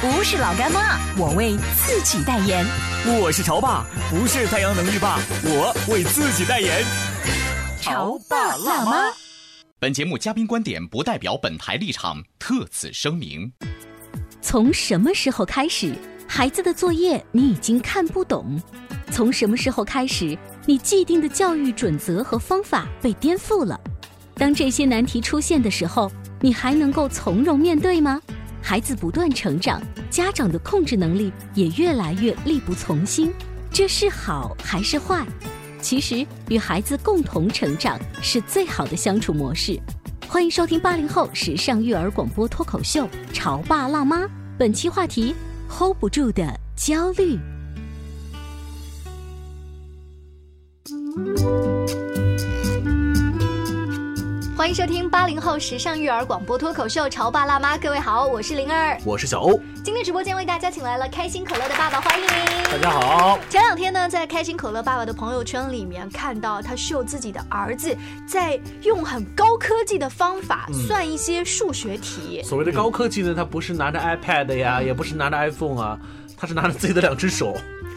不是老干妈，我为自己代言。我是潮爸，不是太阳能浴霸，我为自己代言。潮爸辣妈。本节目嘉宾观点不代表本台立场，特此声明。从什么时候开始，孩子的作业你已经看不懂？从什么时候开始，你既定的教育准则和方法被颠覆了？当这些难题出现的时候，你还能够从容面对吗？孩子不断成长，家长的控制能力也越来越力不从心，这是好还是坏？其实，与孩子共同成长是最好的相处模式。欢迎收听八零后时尚育儿广播脱口秀《潮爸辣妈》，本期话题：hold 不住的焦虑。欢迎收听八零后时尚育儿广播脱口秀《潮爸辣妈》，各位好，我是灵儿，我是小欧。今天直播间为大家请来了开心可乐的爸爸，欢迎！大家好。前两天呢，在开心可乐爸爸的朋友圈里面看到他秀自己的儿子在用很高科技的方法算一些数学题。所谓的高科技呢，他不是拿着 iPad 呀，也不是拿着 iPhone 啊，他是拿着自己的两只手。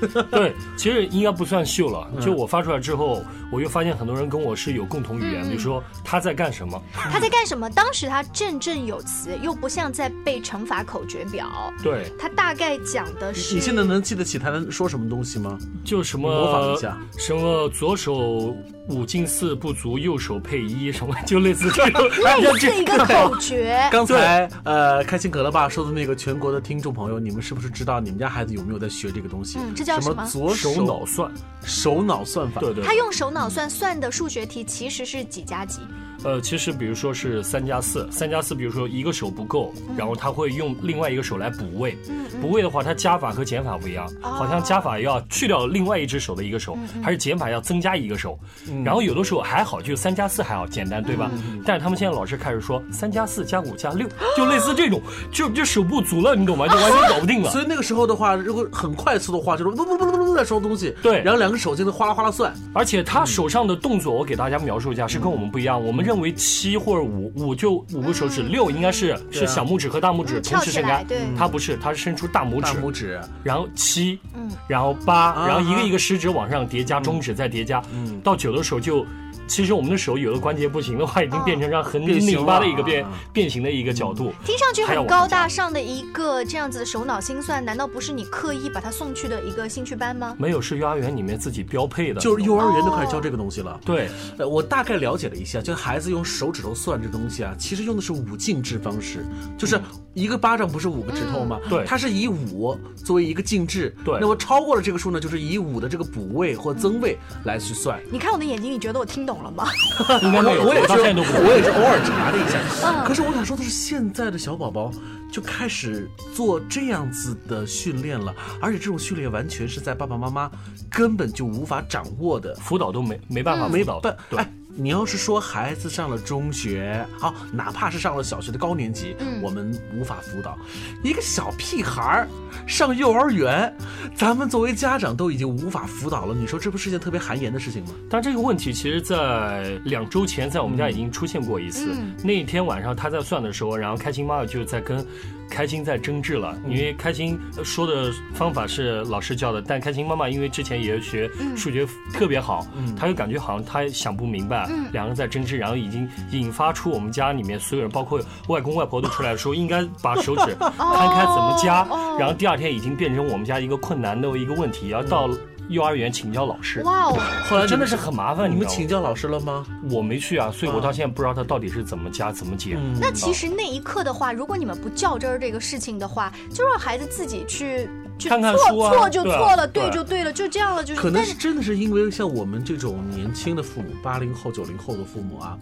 对，其实应该不算秀了。就我发出来之后，我又发现很多人跟我是有共同语言，比如说他在干什么？他在干什么？当时他振振有词，又不像在背乘法口诀表。对，他大概讲的是。你现在能记得起他能说什么东西吗？就什么模仿一下，什么左手五进四不足，右手配一，什么就类似这种，类似一个口诀。刚才呃，开心可乐爸说的那个全国的听众朋友，你们是不是知道你们家孩子有没有在学这个东西？嗯，这叫什么？左手脑算，手脑算法。对对。他用手脑算算的数学题其实是几加几？呃，其实比如说是三加四，三加四，比如说一个手不够，然后他会用另外一个手来补位。补位的话，它加法和减法不一样，好像加法要去掉另外一只手的一个手，还是减法要增加一个手。然后有的时候还好，就三加四还好简单，对吧？但是他们现在老师开始说三加四加五加六，就类似这种，就就手不足了，你懂吗？就完全搞不定了。所以那个时候的话，如果很快速的话，就是不不不不不在收东西。对。然后两个手就能哗啦哗啦算。而且他手上的动作，我给大家描述一下，是跟我们不一样。我们认为七或者五五就五个手指，六应该是是小拇指和大拇指同时伸开。对。他不是，它是伸出大拇指。大拇指。然后七，嗯，然后八，然后一个一个食指往上叠加，中指再叠加，嗯，到九的时候就。其实我们的手有的关节不行的话，已经变成这样很拧巴的一个变变形的一个角度。听上去很高大上的一个这样子的手脑心算，难道不是你刻意把他送去的一个兴趣班吗？没有，是幼儿园里面自己标配的。就是幼儿园都开始教这个东西了。对，呃，我大概了解了一下，就孩子用手指头算这东西啊，其实用的是五进制方式，就是一个巴掌不是五个指头吗？对，它是以五作为一个进制。对，那么超过了这个数呢，就是以五的这个补位或增位来去算。你看我的眼睛，你觉得我听懂了吗？应该没有，我也是，我也是偶尔查了一下。可是我想说的是，现在的小宝宝就开始做这样子的训练了，而且这种训练完全是在爸爸妈妈根本就无法掌握的，辅导都没没办法辅导。哎，你要是说孩子上了中学，好，哪怕是上了小学的高年级，我们无法辅导。一个小屁孩儿上幼儿园，咱们作为家长都已经无法辅导了。你说这不是件特别寒言的事情吗？但这个问题其实，在两周前，在我们家已经出现过一次。那一天晚上他在算的时候，然后开心妈妈就在跟开心在争执了，因为开心说的方法是老师教的，但开心妈妈因为之前也学数学特别好，她就感觉好像她想不明白。两个人在争执，然后已经引发出我们家里面所有人，包括外公外婆都出来说，应该把手指 摊开怎么加。然后第二天已经变成我们家一个困难的一个问题，要到幼儿园请教老师。哇哦，后来真的是很麻烦，你们请教老师了吗？我没去啊，所以我到现在不知道他到底是怎么加怎么减。嗯那其实那一刻的话，如果你们不较真儿这个事情的话，就让孩子自己去去看看错书啊错就错了，对对就对了，就这样了，就是。可能是但是真的是因为像我们这种年轻的父母，八零后、九零后的父母啊，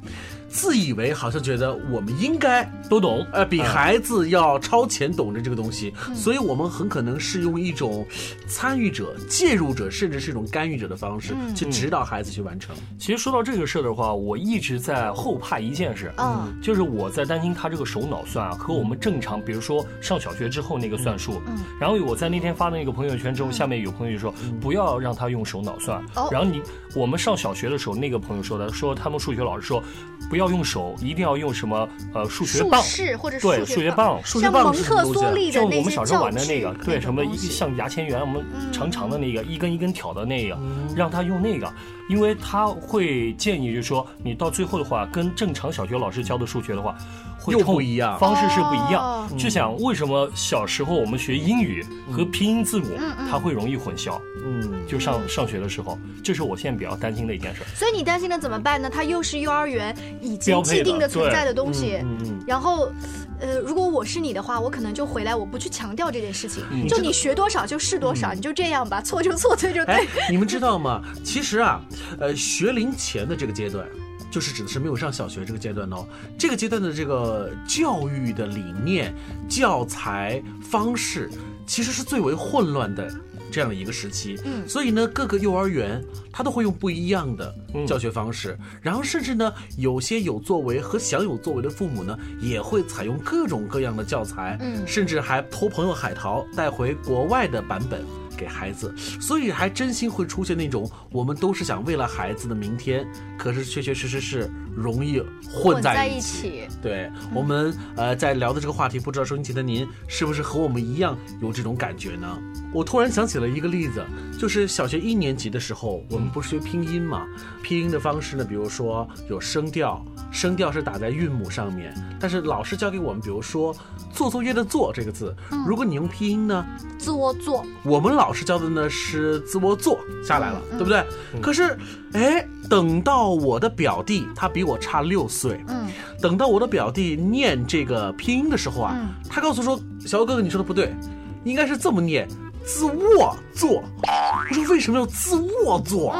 自以为好像觉得我们应该都懂。呃，比嗯孩子要超前懂得这个东西，所以我们很可能是用一种参与者、介入者，甚至是一种干预者的方式去指导孩子去完成。其实说到这个事儿的话，我一直在后怕一件事，嗯就是我在担心他这个手脑算啊和我们正常，比如说上小学之后那个算术，嗯然后我在那天发的那个朋友圈之后，下面有朋友就说不要让他用手脑算。哦，然后你我们上小学的时候，那个朋友说的，说他们数学老师说不要用手，一定要用什么呃数学棒，士或者对，数数学棒。数学棒像蒙特是什么就我们小时候玩的那个，对，什么一种东西。像牙签圆，我们长长的那个，一根一根挑的那个，嗯。让他用那个，因为他会建议，就是说你到最后的话，跟正常小学老师教的数学的话，会又不一样方式是不一哦样。就想为什么小时候我们学英语和拼音字母，它会容易混淆？嗯，就上上学的时候，这是我现在比较担心的一件事。所以你担心的怎么办呢？它又是幼儿园已经既定的存在的东西嗯西，然后。呃，如果我是你的话，我可能就回来，我不去强调这件事情，就你学多少就是多少，你就这样吧，错就错，对就对。哎，你们知道吗？其实啊，呃，学龄前的这个阶段。就是指的是没有上小学这个阶段哦，这个阶段的这个教育的理念、教材方式，其实是最为混乱的这样的一个时期。嗯所以呢，各个幼儿园他都会用不一样的教学方式，然后甚至呢，有些有作为和想有作为的父母呢，也会采用各种各样的教材，嗯甚至还偷朋友海淘带回国外的版本。给孩子，所以还真心会出现那种我们都是想为了孩子的明天，可是确确实实是容易混混在在一一起起。对我们呃在聊的这个话题，不知道收音机的您是不是和我们一样有这种感觉呢？我突然想起了一个例子，就是小学一年级的时候，我们不是学拼音嘛？拼音的方式呢，比如说有声调，声调是打在韵母上面，但是老师教给我们，比如说做作业的“做”这个字，如果你用拼音呢，自我做，我们老师教的呢是自我做下来了，对不对？可是，哎，等到我的表弟，他比我差六岁，嗯，等到我的表弟念这个拼音的时候啊，他告诉说：“小欧哥哥，你说的不对，应该是这么念，自卧做。”我说：“为什么要自卧做？”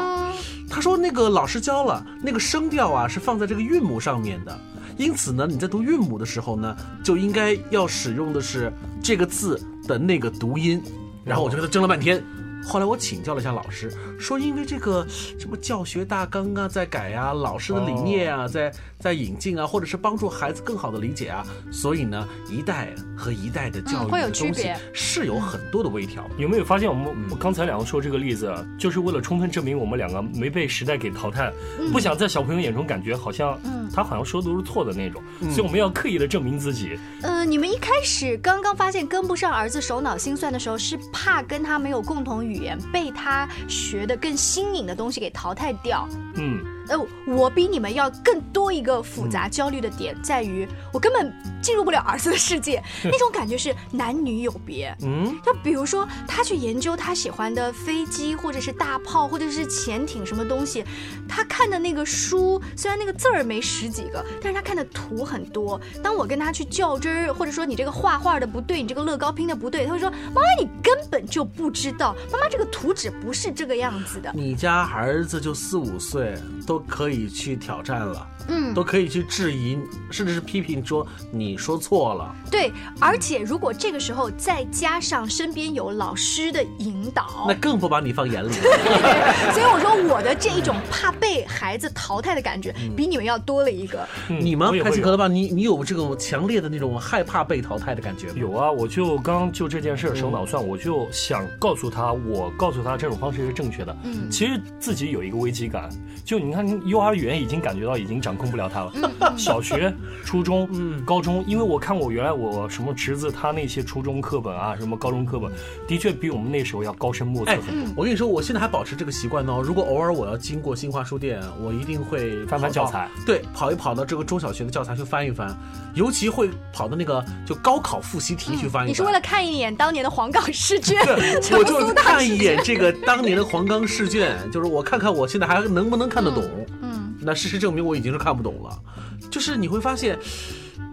他说：“那个老师教了，那个声调啊是放在这个韵母上面的，因此呢，你在读韵母的时候呢，就应该要使用的是这个字的那个读音。”然后我就跟他争了半天。后来我请教了一下老师，说因为这个什么教学大纲啊在改啊，老师的理念啊在在引进啊，或者是帮助孩子更好的理解啊，所以呢，一代和一代的教育嗯会有的东西区别。是有很多的微调。有没有发现我们我刚才两个说这个例子，啊就是为了充分证明我们两个没被时代给淘汰，不想在小朋友眼中感觉好像他好像说的都是错的那种，所以我们要刻意的证明自己。呃，你们一开始刚刚发现跟不上儿子手脑心算的时候，是怕跟他没有共同语语言，被他学的更新颖的东西给淘汰掉。嗯，呃，我比你们要更多一个复杂焦虑的点，在于我根本进入不了儿子的世界，那种感觉是男女有别。嗯，就比如说，他去研究他喜欢的飞机，或者是大炮，或者是潜艇什么东西，他看的那个书，虽然那个字儿没十几个，但是他看的图很多。当我跟他去较真儿，或者说你这个画画的不对，你这个乐高拼的不对，他会说：“妈妈，你根本就不知道，妈妈这个图纸不是这个样子的。”你家儿子就四五岁，都可以去挑战了，嗯，都可以去质疑，甚至是批评说你说错了。对，而且如果这个时候再加上身边有老师的引导那，更不把你放眼里。所以我说我的这一种怕被孩子淘汰的感觉，比你们要多了一个。你吗我也？会有开心可乐吧？你你有这种强烈的那种害怕被淘汰的感觉吗？有啊，我就刚就这件事儿手脑算，我就想告诉他，我告诉他这种方式是正确的。嗯其实自己有一个危机感，就你看从幼儿园已经感觉到已经掌控不了他了。小学、初中、高中，因为我看我原来我什么侄子他那些初中课本啊，什么高中课本，的确比我们那时候要高深莫测很多。我跟你说，我现在还保持这个习惯呢。如果偶尔我要经过新华书店，我一定会翻翻教材，对，跑一跑到这个中小学的教材去翻一翻，尤其会跑到那个就高考复习题去翻一翻。你是为了看一眼当年的黄冈试卷？我就看一眼这个当年的黄冈试卷，就是我看看我现在还能不能看得懂。嗯，那事实证明我已经是看不懂了。就是你会发现。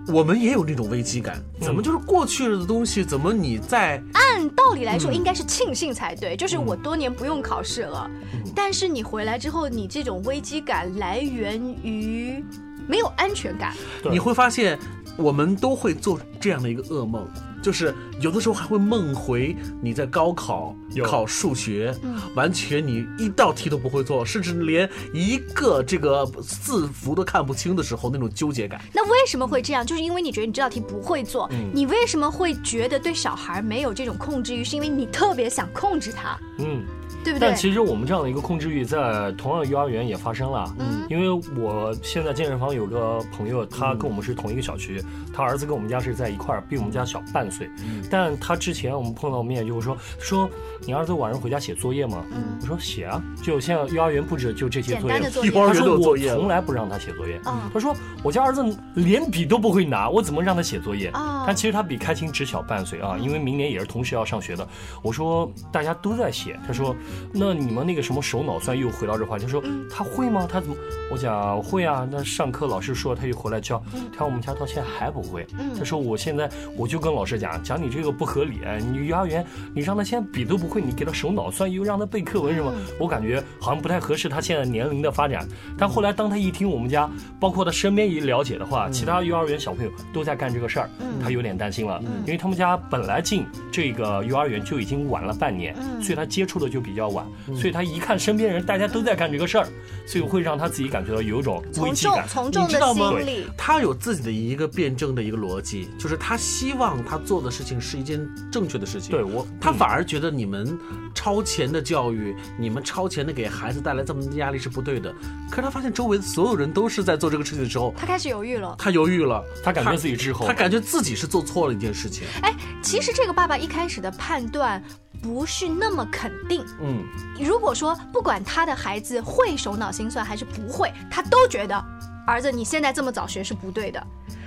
我们也有那种危机感，怎么就是过去了的东西？怎么你在按道理来说应该是庆幸才对，就是我多年不用考试了，但是你回来之后，你这种危机感来源于没有安全感。你会发现，我们都会做这样的一个噩梦。就是有的时候还会梦回你在高考考数学，完全你一道题都不会做，甚至连一个这个字符都看不清的时候，那种纠结感。那为什么会这样？就是因为你觉得你这道题不会做，你为什么会觉得对小孩没有这种控制欲？是因为你特别想控制他。嗯。对不对？但其实我们这样的一个控制欲，在同样的幼儿园也发生了。嗯，因为我现在健身房有个朋友，他跟我们是同一个小区，他儿子跟我们家是在一块儿，比我们家小半岁。嗯，但他之前我们碰到面就是说说你儿子晚上回家写作业吗？嗯，我说写啊，就现在幼儿园布置就这些作业。他说我从来不让他写作业。他说我家儿子连笔都不会拿，我怎么让他写作业？啊，但其实他比开心只小半岁啊，因为明年也是同时要上学的。我说大家都在写，他说。那你们那个什么手脑算又回到这话，就说他会吗？他怎么？我讲会啊。那上课老师说他又回来教，他我们家到现在还不会。他说我现在我就跟老师讲讲你这个不合理。你幼儿园你让他现在笔都不会，你给他手脑算又让他背课文什么？我感觉好像不太合适他现在年龄的发展。但后来当他一听我们家，包括他身边一了解的话，其他幼儿园小朋友都在干这个事儿，他有点担心了，因为他们家本来进这个幼儿园就已经晚了半年，所以他接触的就比较。晚，所以他一看身边人大家都在干这个事儿，所以会让他自己感觉到有一种危机感。从众，从众的心理。他有自己的一个辩证的一个逻辑，就是他希望他做的事情是一件正确的事情。对我，他反而觉得你们超前的教育，你们超前的给孩子带来这么多压力是不对的。可是他发现周围的所有人都是在做这个事情的时候，他开始犹豫了。他犹豫了，他感觉自己滞后，他感觉自己是做错了一件事情。哎，其实这个爸爸一开始的判断。不是那么肯定。嗯，如果说不管他的孩子会手脑心算还是不会，他都觉得儿子你现在这么早学是不对的。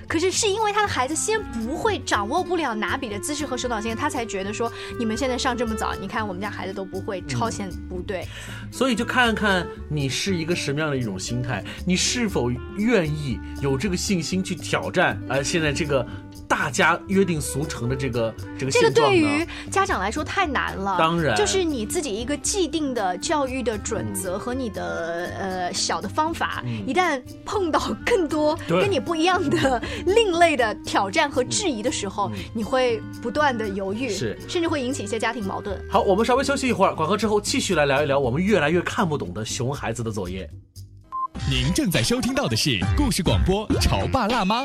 可是是因为他的孩子先不会掌握不了拿笔的姿势和手脑心，他才觉得说你们现在上这么早，你看我们家孩子都不会，超前不对。所以就看看你是一个什么样的一种心态，你是否愿意有这个信心去挑战？呃，现在这个。大家约定俗成的这个这个这个对于家长来说太难了。当然，就是你自己一个既定的教育的准则和你的呃小的方法，一旦碰到更多跟你不一样的另类的挑战和质疑的时候，你会不断的犹豫，是甚至会引起一些家庭矛盾。好，我们稍微休息一会儿，广告之后继续来聊一聊我们越来越看不懂的熊孩子的作业。您正在收听到的是故事广播《潮爸辣妈》。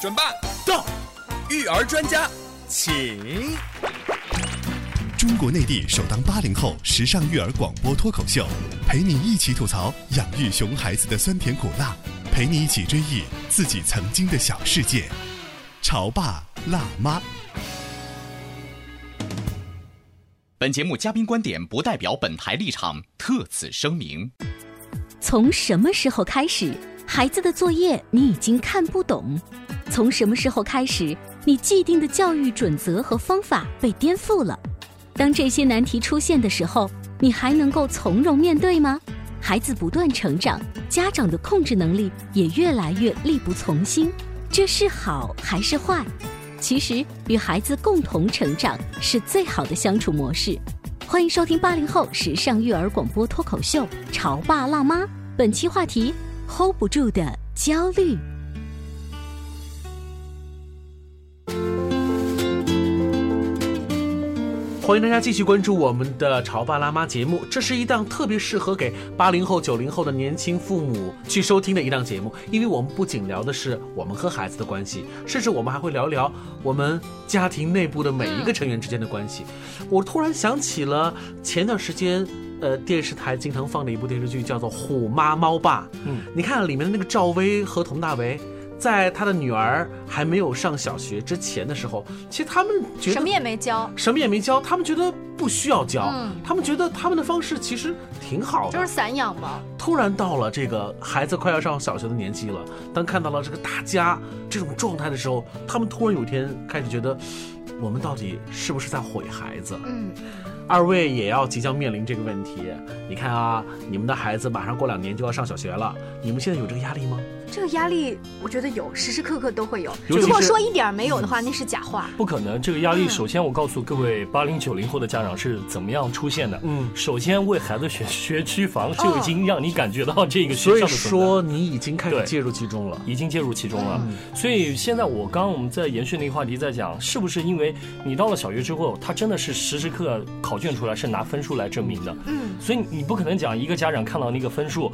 准备到，育儿专家，请。中国内地首档八零后时尚育儿广播脱口秀，陪你一起吐槽养育熊孩子的酸甜苦辣，陪你一起追忆自己曾经的小世界。潮爸辣妈。本节目嘉宾观点不代表本台立场，特此声明。从什么时候开始，孩子的作业你已经看不懂？从什么时候开始，你既定的教育准则和方法被颠覆了？当这些难题出现的时候，你还能够从容面对吗？孩子不断成长，家长的控制能力也越来越力不从心，这是好还是坏？其实，与孩子共同成长是最好的相处模式。欢迎收听八零后时尚育儿广播脱口秀《潮爸辣妈》，本期话题：hold 不住的焦虑。欢迎大家继续关注我们的《潮爸辣妈》节目，这是一档特别适合给八零后、九零后的年轻父母去收听的一档节目，因为我们不仅聊的是我们和孩子的关系，甚至我们还会聊聊我们家庭内部的每一个成员之间的关系。我突然想起了前段时间，呃，电视台经常放的一部电视剧，叫做《虎妈猫爸》。嗯，你看里面的那个赵薇和佟大为。在他的女儿还没有上小学之前的时候，其实他们觉得什么也没教，什么也没教，他们觉得不需要教，嗯他们觉得他们的方式其实挺好的。就是散养嘛。突然到了这个孩子快要上小学的年纪了，当看到了这个大家这种状态的时候，他们突然有一天开始觉得，我们到底是不是在毁孩子？嗯，二位也要即将面临这个问题。你看啊，你们的孩子马上过两年就要上小学了，你们现在有这个压力吗？这个压力我觉得有，时时刻刻都会有。如果说一点没有的话，那是假话。不可能，这个压力嗯首先我告诉各位八零九零后的家长是怎么样出现的。嗯首先为孩子选学区房就已经让你感觉到这个学所以。说你已经开始介入其中了。已经介入其中了，所以现在我刚刚我们在延续那个话题在讲，是不是因为你到了小学之后，他真的是时时刻刻考卷出来是拿分数来证明的，嗯，所以你不可能讲一个家长看到那个分数，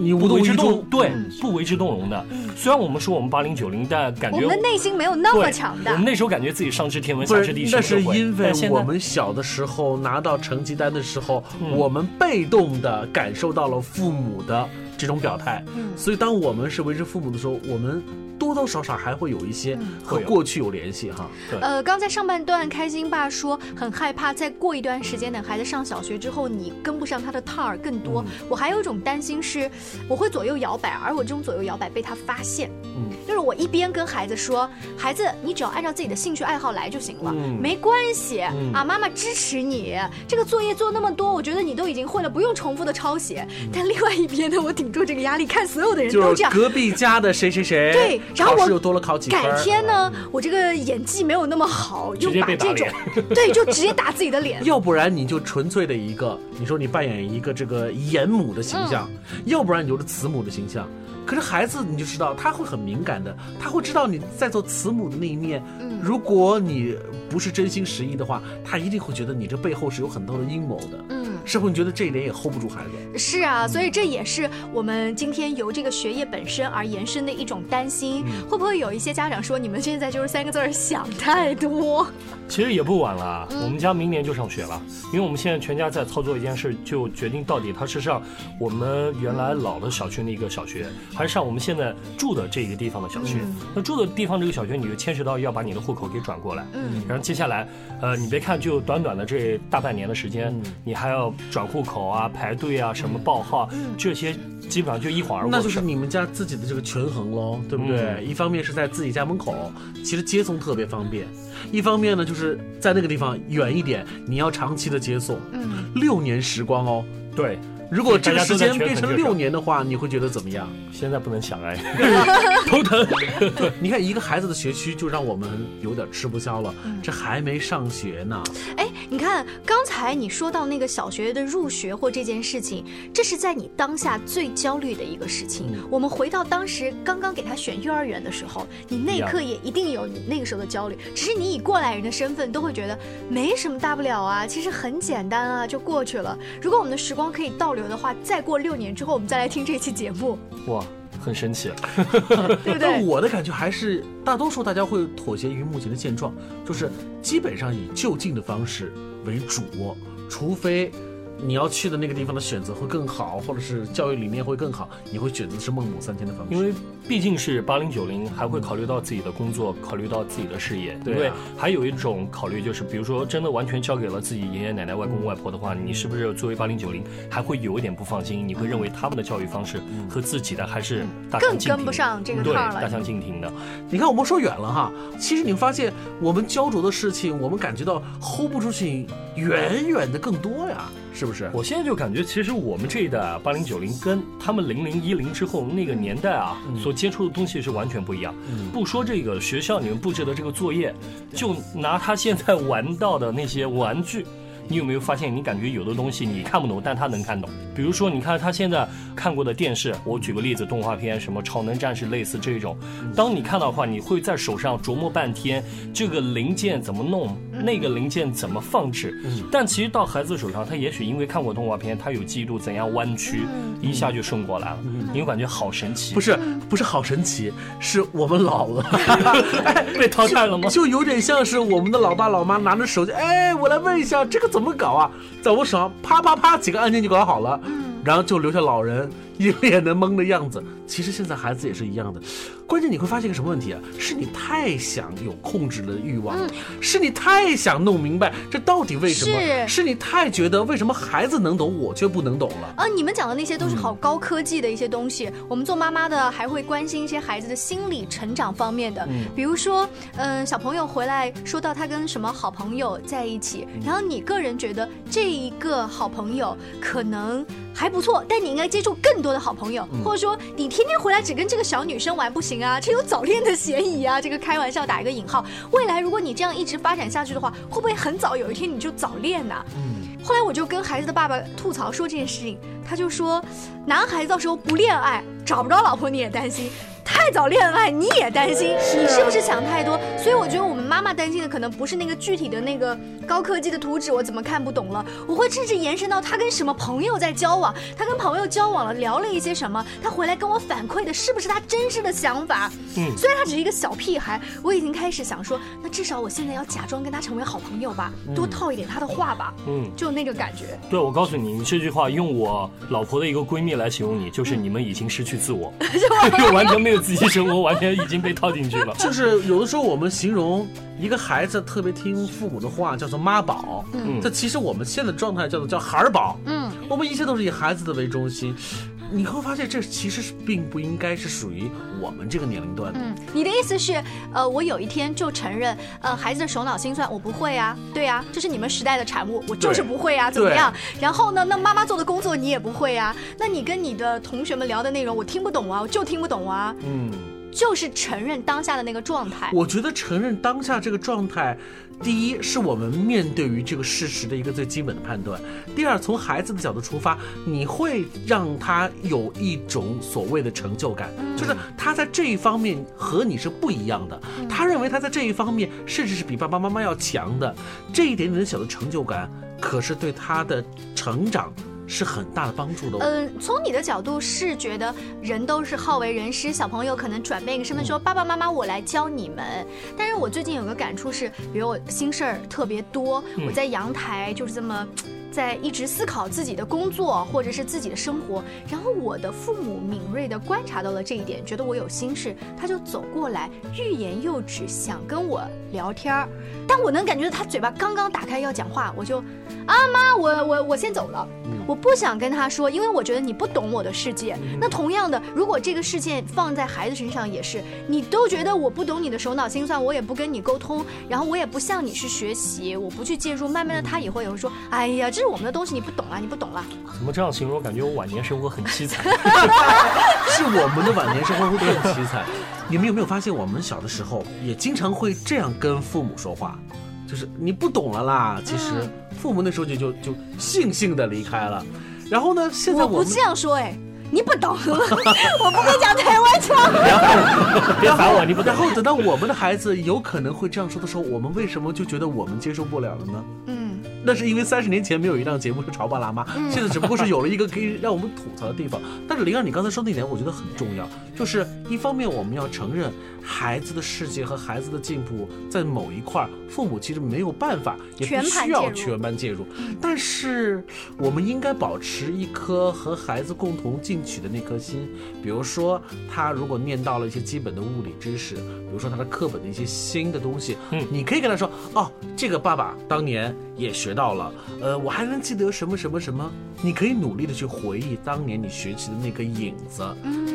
你无不为之动于衷，对，不为之动容的。虽然我们说我们八零九零，但感觉我们的内心没有那么强大。我。们那时候感觉自己上知天文下知地理，，那是因为我们小的时候拿到成绩单的时候，嗯我们被动的感受到了父母的这种表态，嗯。所以当我们是为之父母的时候，我们多多少少还会有一些和过去有联系哈。对呃，刚才上半段开心爸说很害怕，再过一段时间等孩子上小学之后，你跟不上他的套儿更多。我还有一种担心是，我会左右摇摆，而我这种左右摇摆被他发现。嗯，就是我一边跟孩子说，孩子，你只要按照自己的兴趣爱好来就行了，嗯没关系、嗯啊，妈妈支持你。这个作业做那么多，我觉得你都已经会了，不用重复的抄写。但另外一边呢，我顶住这个压力，看所有的人都这样。就是隔壁家的谁谁谁，对然后我又多了考几分。改天呢，我这个演技没有那么好，又把这种 对，就直接打自己的脸。要不然你就纯粹的一个，你说你扮演一个这个严母的形象，要不然你就是慈母的形象。可是孩子你就知道他会很敏感的，他会知道你在做慈母的那一面。嗯如果你不是真心实意的话，他一定会觉得你这背后是有很多的阴谋的。嗯，是不是你觉得这一点也 hold 不住孩子。是啊，所以这也是我们今天由这个学业本身而延伸的一种担心。会不会有一些家长说，你们现在就是三个字儿想太多？其实也不晚了，嗯我们家明年就上学了，因为我们现在全家在操作一件事，就决定到底他是上我们原来老的小区那个小学，还是上我们现在住的这个地方的小学。嗯那住的地方这个小学，你就牵扯到要把你的户口给转过来。嗯然后接下来，呃，你别看就短短的这大半年的时间，嗯你还要转户口啊、排队啊、什么报号，这些基本上就一晃而过那就是。你们家自己的这个权衡喽，对不对？嗯一方面是在自己家门口，其实接送特别方便；一方面呢，就是在那个地方远一点，你要长期的接送，嗯，六年时光哦。对，如果这个时间变成六年的话，你会觉得怎么样？现在不能想哎，头疼。你看一个孩子的学区就让我们有点吃不消了，这还没上学呢。哎，你看刚才你说到那个小学的入学或这件事情，这是在你当下最焦虑的一个事情。我们回到当时刚刚给他选幼儿园的时候，你那一刻也一定有你那个时候的焦虑，只是你以过来人的身份都会觉得没什么大不了啊，其实很简单啊，就过去了。如果我们的时光可以倒流的话，再过六年之后，我们再来听这期节目，哇，很神奇。对不 但？我的感觉还是，大多数大家会妥协于目前的现状，就是基本上以就近的方式为主，除非你要去的那个地方的选择会更好，或者是教育理念会更好，你会选择是孟母三迁的方式。因为毕竟是八零九零，还会考虑到自己的工作，考虑到自己的事业。对啊因为还有一种考虑就是，比如说真的完全交给了自己爷爷奶奶、外公外婆的话，你是不是作为八零九零还会有一点不放心？你会认为他们的教育方式和自己的还是大相更径庭跟不上这个对，趟儿了大相径庭的。你看，我们说远了哈，其实你发现我们焦灼的事情，我们感觉到 hold 不住去，远远的更多呀，是不是？我现在就感觉，其实我们这一代啊，八零九零跟他们零零一零之后那个年代啊，所接触的东西是完全不一样。不说这个学校里面布置的这个作业，就拿他现在玩到的那些玩具。你有没有发现，你感觉有的东西你看不懂，但他能看懂？比如说，你看他现在看过的电视，我举个例子，动画片什么超能战士类似这种，当你看到的话，你会在手上琢磨半天，这个零件怎么弄，那个零件怎么放置。但其实到孩子手上，他也许因为看过动画片，他有记录怎样弯曲，一下就顺过来了。你会感觉好神奇。不是，不是好神奇，是我们老了，被淘汰了吗？就有点像是我们的老爸老妈拿着手机，哎，我来问一下，这个怎么搞啊？在我手上啪啪啪几个按键就搞好了，然后就留下老人 一脸的懵的样子。其实现在孩子也是一样的，关键你会发现一个什么问题啊？是你太想有控制的欲望，是你太想弄明白这到底为什么？是是你太觉得为什么孩子能懂，我却不能懂了？啊，你们讲的那些都是好高科技的一些东西。我们做妈妈的还会关心一些孩子的心理成长方面的，比如说，嗯、小朋友回来说到他跟什么好朋友在一起，然后你个人觉得这一个好朋友可能还不错，但你应该接触更多的好朋友，或者说你天天回来只跟这个小女生玩不行啊，这有早恋的嫌疑啊。这个开玩笑打一个引号。未来如果你这样一直发展下去的话，会不会很早有一天你就早恋呢、后来我就跟孩子的爸爸吐槽说这件事情，他就说，男孩子到时候不恋爱，找不着老婆你也担心。太早恋爱你也担心，你是不是想太多？所以我觉得我们妈妈担心的可能不是那个具体的那个高科技的图纸，我怎么看不懂了？我会甚至延伸到他跟什么朋友在交往，他跟朋友交往了，聊了一些什么，他回来跟我反馈的是不是他真实的想法？嗯虽然他只是一个小屁孩，我已经开始想说，那至少我现在要假装跟他成为好朋友吧，多套一点他的话吧，嗯，就那个感觉。对，我告诉你，你这句话用我老婆的一个闺蜜来形容你，就是你们已经失去自我，就完全没有自己生活，完全已经被套进去了。就是有的时候我们形容一个孩子特别听父母的话，叫做妈宝。嗯这其实我们现在的状态叫做叫孩儿宝。嗯，我们一切都是以孩子的为中心。你会发现，这其实是并不应该是属于我们这个年龄段的。嗯，你的意思是，呃，我有一天就承认，呃，孩子的手脑心算我不会啊，对啊，这是你们时代的产物，我就是不会啊，怎么样？然后呢，那妈妈做的工作你也不会啊，那你跟你的同学们聊的内容我听不懂啊，我就听不懂啊，嗯，就是承认当下的那个状态。我觉得承认当下这个状态，第一是我们面对于这个事实的一个最基本的判断；第二，从孩子的角度出发，你会让他有一种所谓的成就感，就是他在这一方面和你是不一样的，他认为他在这一方面甚至是比爸爸妈妈要强的，这一点点的小的成就感，可是对他的成长是很大的帮助的哦。嗯，从你的角度是觉得人都是好为人师，小朋友可能转变一个身份说、爸爸妈妈我来教你们。但是我最近有个感触是，比如我心事儿特别多，我在阳台就是这么。在一直思考自己的工作或者是自己的生活，然后我的父母敏锐地观察到了这一点，觉得我有心事，他就走过来，欲言又止，想跟我聊天儿。但我能感觉到他嘴巴刚刚打开要讲话，我就啊妈，我我我先走了。我不想跟他说，因为我觉得你不懂我的世界。那同样的，如果这个事件放在孩子身上也是，你都觉得我不懂你的手脑心算，我也不跟你沟通，然后我也不向你去学习，我不去介入，慢慢的他以后也会说，哎呀，这是我们的东西，你不懂了，你不懂了。怎么这样形容？感觉我晚年生活很凄惨。是我们的晚年生活会更凄惨。你们有没有发现，我们小的时候也经常会这样跟父母说话，就是你不懂了啦。其实父母那时候就就就悻悻的离开了。然后呢，现在我我不这样说哎，你不懂，我不会讲台湾腔。别烦我，你不懂然。后等到我们的孩子有可能会这样说的时候，我们为什么就觉得我们接受不了了呢？嗯，那是因为三十年前没有一档节目是《潮爸辣妈》，现在只不过是有了一个可以让我们吐槽的地方。但是灵儿，你刚才说那点，我觉得很重要，就是一方面我们要承认孩子的世界和孩子的进步，在某一块儿，父母其实没有办法，也不需要全班介入。但是我们应该保持一颗和孩子共同进取的那颗心。比如说，他如果念到了一些基本的物理知识，比如说他的课本的一些新的东西，嗯你可以跟他说，哦，这个爸爸当年也学到了，呃，我还能记得什么什么什么。你可以努力的去回忆当年你学习的那个影子，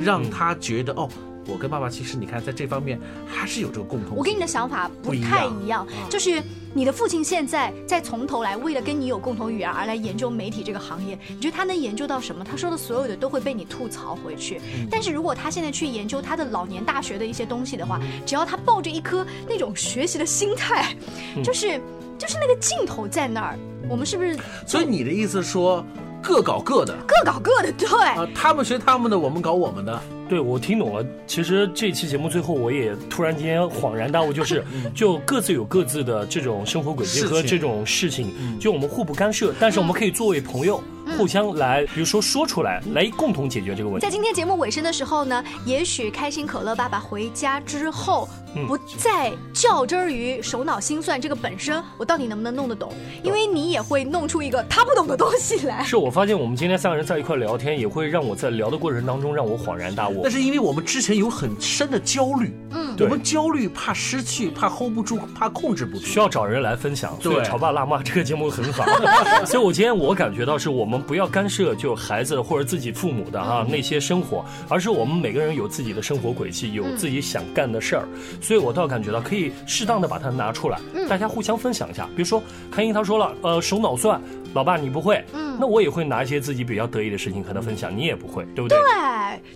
让他觉得哦。我跟爸爸其实你看，在这方面还是有这个共同。我跟你的想法不太一样，啊就是你的父亲现在在从头来，为了跟你有共同语言而来研究媒体这个行业，你觉得他能研究到什么？他说的所有的都会被你吐槽回去。但是如果他现在去研究他的老年大学的一些东西的话，只要他抱着一颗那种学习的心态，就是。就是那个劲头在那儿。我们是不是所以你的意思说，各搞各的各搞各的？对，啊，他们学他们的，我们搞我们的。对，我听懂了。其实这期节目最后，我也突然间恍然大悟，就是就各自有各自的这种生活轨迹和这种事情，就我们互不干涉，但是我们可以作为朋友，互相来，比如说说出来，来共同解决这个问题在。今天节目尾声的时候呢，也许开心可乐爸爸回家之后，不再较真儿于手脑心算这个本身，我到底能不能弄得懂？因为你也会弄出一个他不懂的东西来。是我发现我们今天三个人在一块聊天，也会让我在聊的过程当中让我恍然大悟那。是因为我们之前有很深的焦虑，嗯我们焦虑，怕失去，怕 hold 不住，怕控制不住。需要找人来分享，所以对《潮爸辣妈》这个节目很好。所以我今天我感觉到是我们不要干涉就孩子或者自己父母的哈、那些生活，而是我们每个人有自己的生活轨迹，有自己想干的事儿。所以我倒感觉到可以适当的把它拿出来，大家互相分享一下。比如说开英他说了，呃，手脑算，老爸你不会，嗯那我也会拿一些自己比较得意的事情和他分享，你也不会，对不对？对，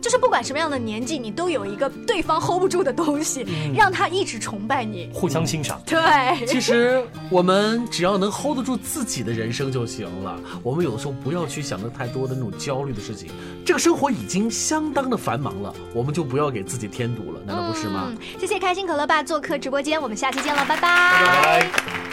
就是不管什么样的年纪，你都有一个对方 hold 不住的东西，让他一直崇拜你。互相欣赏。对，其实我们只要能 hold 得住自己的人生就行了。我们有的时候不要去想着太多的那种焦虑的事情。这个生活已经相当的繁忙了，我们就不要给自己添堵了，难道不是吗？嗯，谢谢开心可乐爸做客直播间，我们下期见了，拜拜拜。